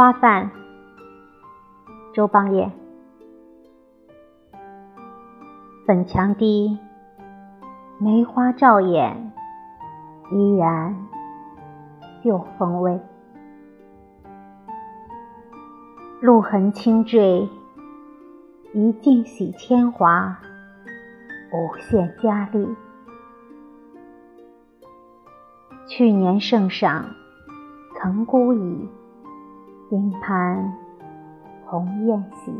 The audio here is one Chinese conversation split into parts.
花瓣，周邦彦。粉墙低，梅花照眼，依然旧风味。露痕轻坠，一镜洗铅华，无限佳丽。去年圣赏，曾孤倚，今攀同宴席。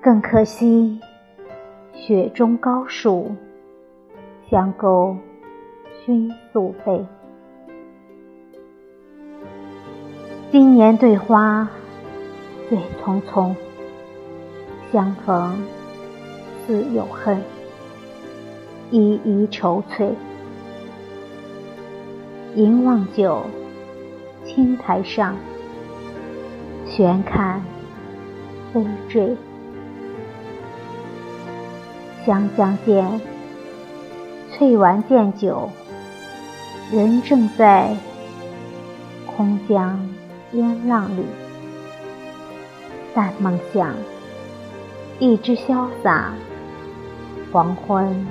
更可惜，雪中高树，香钩熏素被。今年对花最匆匆，相逢似有恨，依依愁翠。凝望酒，青苔上，悬看飞坠。湘江间，翠丸见酒，人正在空江烟浪里。但梦想，一枝潇洒，黄昏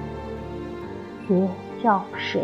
皆照水。